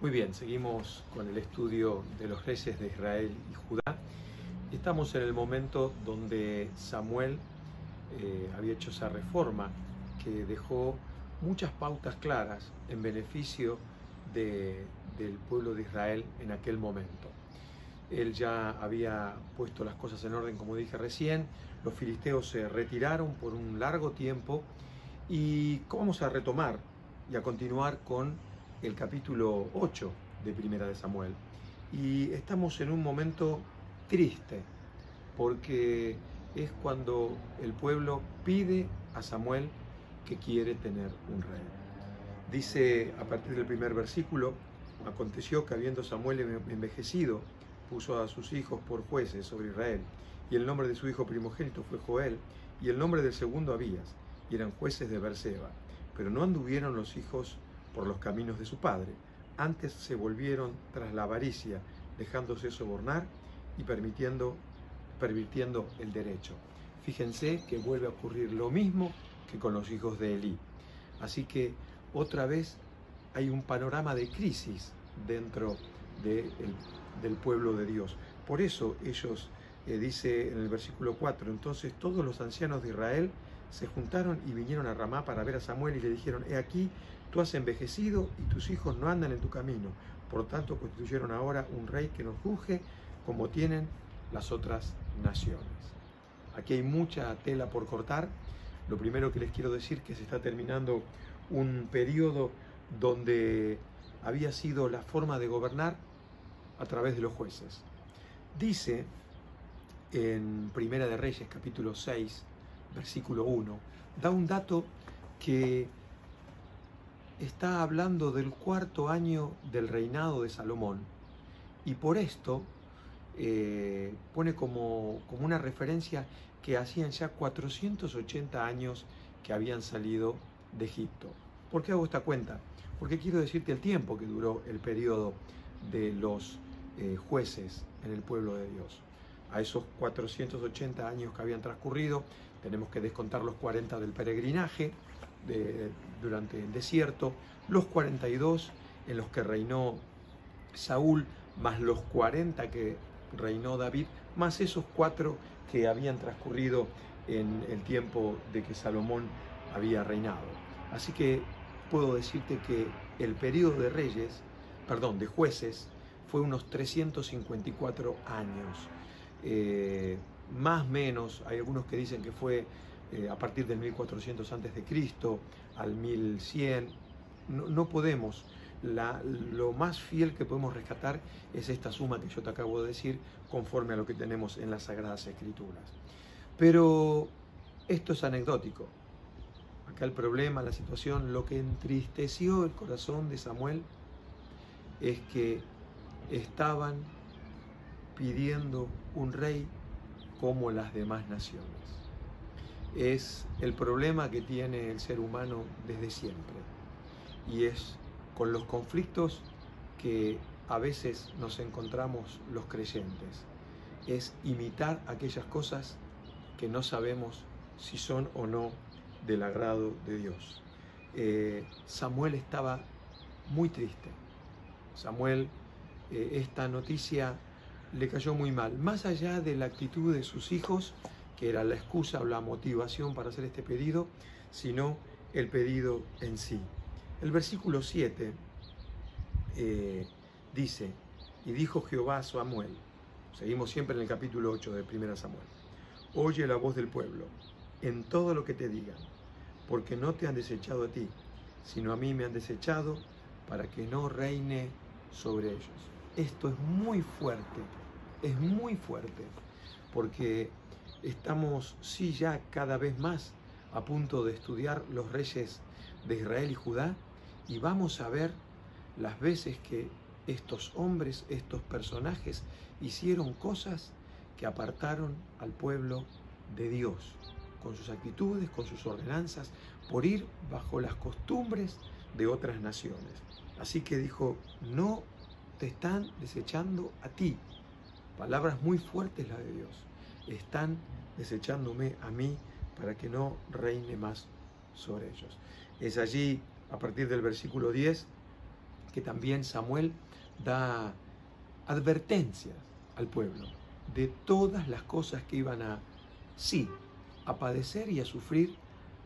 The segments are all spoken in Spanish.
Muy bien, seguimos con el estudio de los reyes de Israel y Judá. Estamos en el momento donde Samuel eh, había hecho esa reforma que dejó muchas pautas claras en beneficio del pueblo de Israel en aquel momento. Él ya había puesto las cosas en orden, como dije recién, los filisteos se retiraron por un largo tiempo y vamos a retomar y a continuar con el capítulo 8 de Primera de Samuel. Y estamos en un momento triste, porque es cuando el pueblo pide a Samuel que quiere tener un rey. Dice a partir del primer versículo, aconteció que habiendo Samuel envejecido, puso a sus hijos por jueces sobre Israel, y el nombre de su hijo primogénito fue Joel, y el nombre del segundo Abías, y eran jueces de Berseba. Pero no anduvieron los hijos por los caminos de su padre. Antes se volvieron tras la avaricia, dejándose sobornar y permitiendo, pervirtiendo el derecho. Fíjense que vuelve a ocurrir lo mismo que con los hijos de Elí. Así que otra vez hay un panorama de crisis dentro del pueblo de Dios. Por eso ellos, eh, dice en el versículo 4, entonces todos los ancianos de Israel se juntaron y vinieron a Ramá para ver a Samuel y le dijeron, he aquí, has envejecido y tus hijos no andan en tu camino. Por tanto, constituyeron ahora un rey que nos juzgue como tienen las otras naciones. Aquí hay mucha tela por cortar. Lo primero que les quiero decir es que se está terminando un periodo donde había sido la forma de gobernar a través de los jueces. Dice en Primera de Reyes capítulo 6, versículo 1, da un dato que está hablando del cuarto año del reinado de Salomón y por esto eh, pone como, como una referencia que hacían ya 480 años que habían salido de Egipto. ¿Por qué hago esta cuenta? Porque quiero decirte el tiempo que duró el periodo de los eh, jueces en el pueblo de Dios. A esos 480 años que habían transcurrido, tenemos que descontar los 40 del peregrinaje durante el desierto, los 42 en los que reinó Saúl, más los 40 que reinó David, más esos cuatro que habían transcurrido en el tiempo de que Salomón había reinado. Así que puedo decirte que el periodo de reyes, perdón, de jueces, fue unos 354 años. Eh, más o menos, hay algunos que dicen que fue eh, a partir del 1400 antes de Cristo al 1100. No, podemos, lo más fiel que podemos rescatar es esta suma que yo te acabo de decir, conforme a lo que tenemos en las Sagradas Escrituras. Pero esto es anecdótico. Acá el problema, la situación, lo que entristeció el corazón de Samuel es que estaban pidiendo un rey como las demás naciones. Es el problema que tiene el ser humano desde siempre y es con los conflictos que a veces nos encontramos los creyentes. Es imitar aquellas cosas que no sabemos si son o no del agrado de Dios. Eh, Samuel estaba muy triste. Samuel, eh, esta noticia le cayó muy mal, más allá de la actitud de sus hijos, que era la excusa o la motivación para hacer este pedido, sino el pedido en sí. El versículo 7 eh, dice, y dijo Jehová a Samuel, seguimos siempre en el capítulo 8 de 1 Samuel, oye la voz del pueblo en todo lo que te digan, porque no te han desechado a ti, sino a mí me han desechado para que no reine sobre ellos. Esto es muy fuerte, es muy fuerte, porque estamos, sí, ya cada vez más a punto de estudiar los reyes de Israel y Judá y vamos a ver las veces que estos hombres, estos personajes hicieron cosas que apartaron al pueblo de Dios, con sus actitudes, con sus ordenanzas, por ir bajo las costumbres de otras naciones. Así que dijo, no te están desechando a ti. Palabras muy fuertes las de Dios. Están desechándome a mí para que no reine más sobre ellos. Es allí, a partir del versículo 10, que también Samuel da advertencias al pueblo de todas las cosas que iban a, sí, a padecer y a sufrir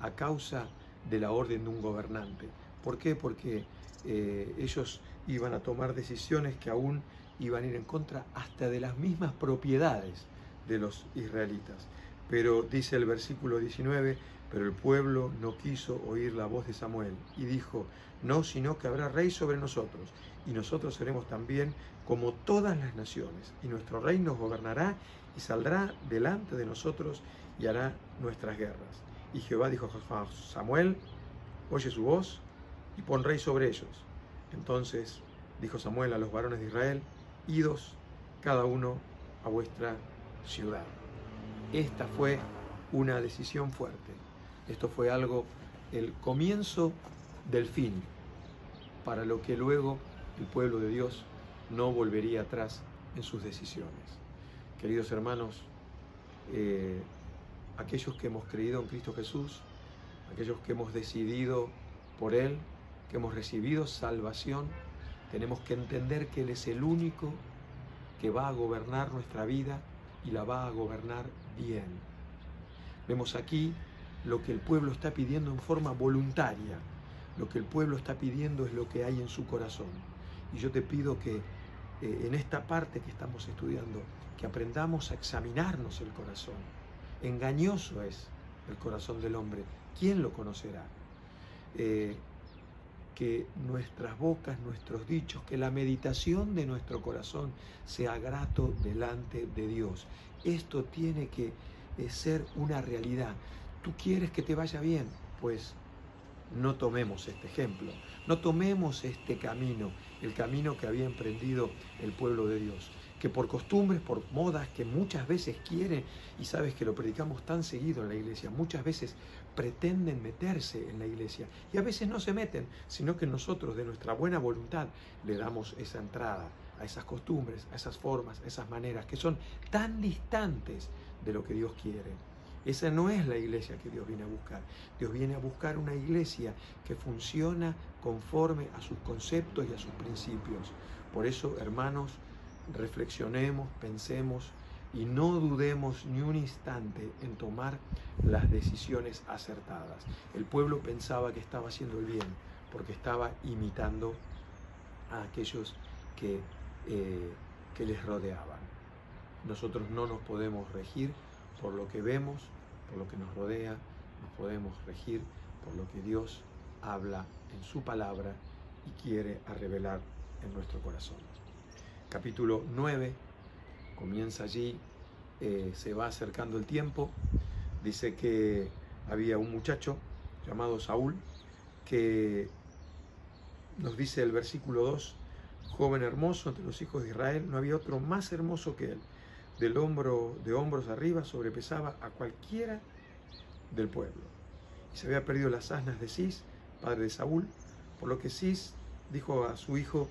a causa de la orden de un gobernante. ¿Por qué? Porque eh, ellos iban a tomar decisiones que aún iban a ir en contra hasta de las mismas propiedades de los israelitas. Pero dice el versículo 19, pero el pueblo no quiso oír la voz de Samuel y dijo, no, sino que habrá rey sobre nosotros, y nosotros seremos también como todas las naciones, y nuestro rey nos gobernará y saldrá delante de nosotros y hará nuestras guerras. Y Jehová dijo a Samuel, oye su voz y pon rey sobre ellos. Entonces dijo Samuel a los varones de Israel, idos cada uno a vuestra ciudad. Esta fue una decisión fuerte. Esto fue algo, el comienzo del fin, para lo que luego el pueblo de Dios no volvería atrás en sus decisiones. Queridos hermanos, eh, aquellos que hemos creído en Cristo Jesús, aquellos que hemos decidido por Él, que hemos recibido salvación, tenemos que entender que Él es el único que va a gobernar nuestra vida y la va a gobernar bien. Vemos aquí lo que el pueblo está pidiendo en forma voluntaria. Lo que el pueblo está pidiendo es lo que hay en su corazón. Y yo te pido que eh, en esta parte que estamos estudiando, que aprendamos a examinarnos el corazón. Engañoso es el corazón del hombre. ¿Quién lo conocerá? Eh, que nuestras bocas, nuestros dichos, que la meditación de nuestro corazón sea grato delante de Dios. Esto tiene que eh, ser una realidad. ¿Tú quieres que te vaya bien? Pues no tomemos este ejemplo, no tomemos este camino, el camino que había emprendido el pueblo de Dios que por costumbres, por modas que muchas veces quieren, y sabes que lo predicamos tan seguido en la iglesia, muchas veces pretenden meterse en la iglesia y a veces no se meten, sino que nosotros de nuestra buena voluntad le damos esa entrada a esas costumbres, a esas formas, a esas maneras que son tan distantes de lo que Dios quiere. Esa no es la iglesia que Dios viene a buscar. Dios viene a buscar una iglesia que funciona conforme a sus conceptos y a sus principios. Por eso, hermanos, reflexionemos, pensemos y no dudemos ni un instante en tomar las decisiones acertadas. El pueblo pensaba que estaba haciendo el bien porque estaba imitando a aquellos que, eh, que les rodeaban. Nosotros no nos podemos regir por lo que vemos, por lo que nos rodea, nos podemos regir por lo que Dios habla en su palabra y quiere revelar en nuestro corazón capítulo 9, comienza allí, eh, se va acercando el tiempo, dice que había un muchacho llamado Saúl, que nos dice el versículo 2, joven hermoso entre los hijos de Israel, no había otro más hermoso que él, del hombro, de hombros arriba sobrepesaba a cualquiera del pueblo. Y se había perdido las asnas de Cis, padre de Saúl, por lo que Cis dijo a su hijo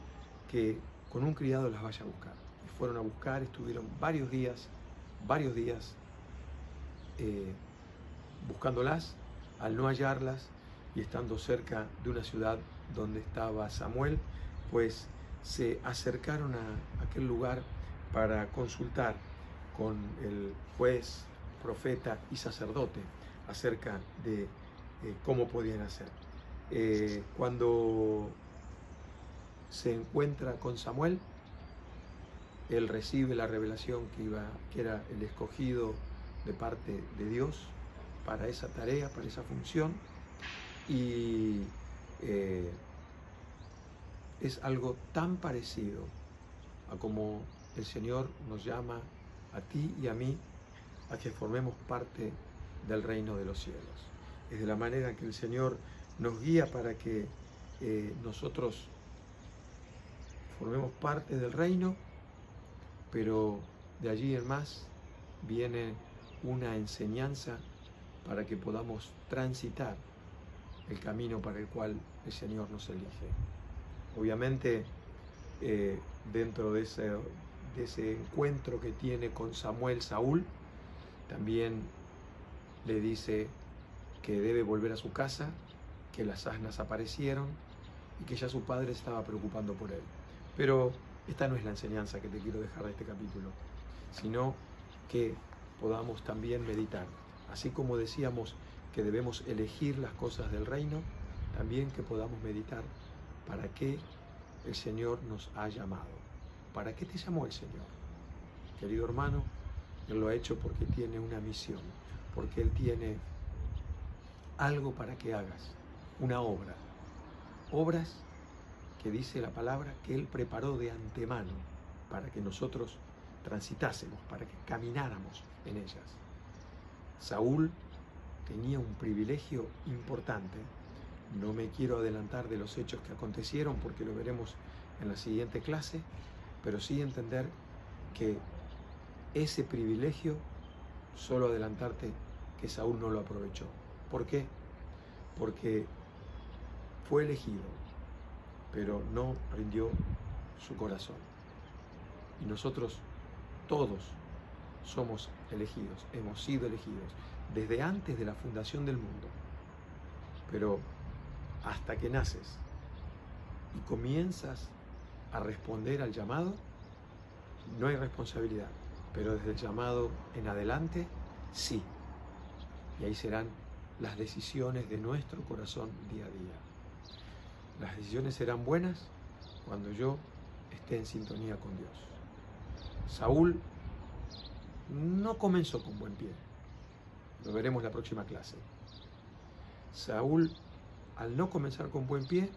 que con un criado las vaya a buscar. Fueron a buscar, estuvieron varios días, varios días eh, buscándolas, al no hallarlas y estando cerca de una ciudad donde estaba Samuel, pues se acercaron a aquel lugar para consultar con el juez, profeta y sacerdote acerca de eh, cómo podían hacer. Eh, cuando se encuentra con Samuel, él recibe la revelación que, iba, que era el escogido de parte de Dios para esa tarea, para esa función, y eh, es algo tan parecido a como el Señor nos llama a ti y a mí a que formemos parte del reino de los cielos. Es de la manera que el Señor nos guía para que eh, nosotros formemos parte del reino, pero de allí en más viene una enseñanza para que podamos transitar el camino para el cual el Señor nos elige. Obviamente, eh, dentro de ese, de ese encuentro que tiene con Samuel Saúl, también le dice que debe volver a su casa, que las asnas aparecieron y que ya su padre estaba preocupando por él. Pero esta no es la enseñanza que te quiero dejar de este capítulo, sino que podamos también meditar. Así como decíamos que debemos elegir las cosas del reino, también que podamos meditar para qué el Señor nos ha llamado. ¿Para qué te llamó el Señor? Querido hermano, Él lo ha hecho porque tiene una misión, porque Él tiene algo para que hagas, una obra. Obras que dice la palabra que Él preparó de antemano para que nosotros transitásemos, para que camináramos en ellas. Saúl tenía un privilegio importante. No me quiero adelantar de los hechos que acontecieron porque lo veremos en la siguiente clase, pero sí entender que ese privilegio, solo adelantarte que Saúl no lo aprovechó. ¿Por qué? Porque fue elegido, pero no rindió su corazón. Y nosotros todos somos elegidos, hemos sido elegidos desde antes de la fundación del mundo. Pero hasta que naces y comienzas a responder al llamado, no hay responsabilidad. Pero desde el llamado en adelante, sí. Y ahí serán las decisiones de nuestro corazón día a día. Las decisiones serán buenas cuando yo esté en sintonía con Dios. Saúl no comenzó con buen pie. Lo veremos la próxima clase. Saúl, al no comenzar con buen pie,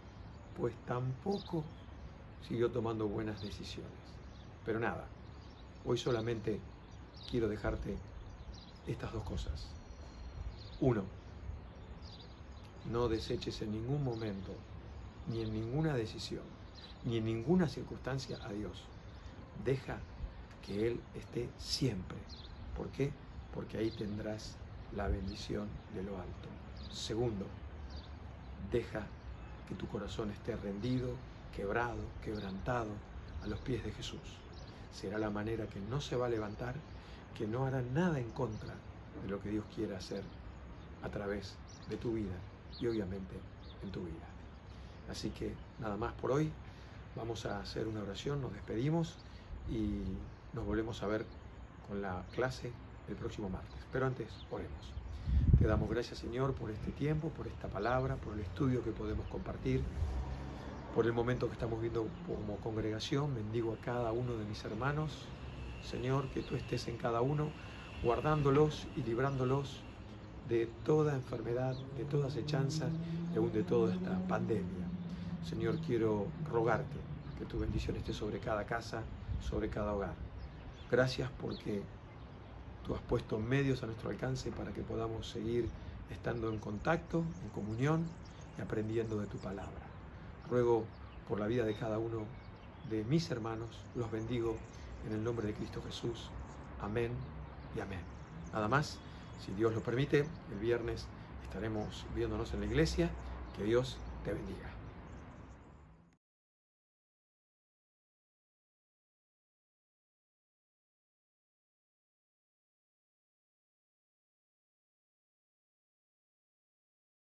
pues tampoco siguió tomando buenas decisiones. Pero nada, hoy solamente quiero dejarte estas dos cosas. Uno, no deseches en ningún momento, ni en ninguna decisión, ni en ninguna circunstancia a Dios. Deja que Él esté siempre. ¿Por qué? Porque ahí tendrás la bendición de lo alto. Segundo, deja que tu corazón esté rendido, quebrado, quebrantado a los pies de Jesús. Será la manera que no se va a levantar, que no hará nada en contra de lo que Dios quiere hacer a través de tu vida y obviamente en tu vida. Así que nada más por hoy. Vamos a hacer una oración, nos despedimos y nos volvemos a ver con la clase el próximo martes. Pero antes, oremos. Te damos gracias, Señor, por este tiempo, por esta palabra, por el estudio que podemos compartir, por el momento que estamos viendo como congregación. Bendigo a cada uno de mis hermanos. Señor, que tú estés en cada uno, guardándolos y librándolos de toda enfermedad, de toda acechanza y aún de toda esta pandemia. Señor, quiero rogarte que tu bendición esté sobre cada casa, sobre cada hogar. Gracias porque tú has puesto medios a nuestro alcance para que podamos seguir estando en contacto, en comunión y aprendiendo de tu palabra. Ruego por la vida de cada uno de mis hermanos, los bendigo en el nombre de Cristo Jesús. Amén y amén. Nada más, si Dios lo permite, el viernes estaremos viéndonos en la iglesia. Que Dios te bendiga.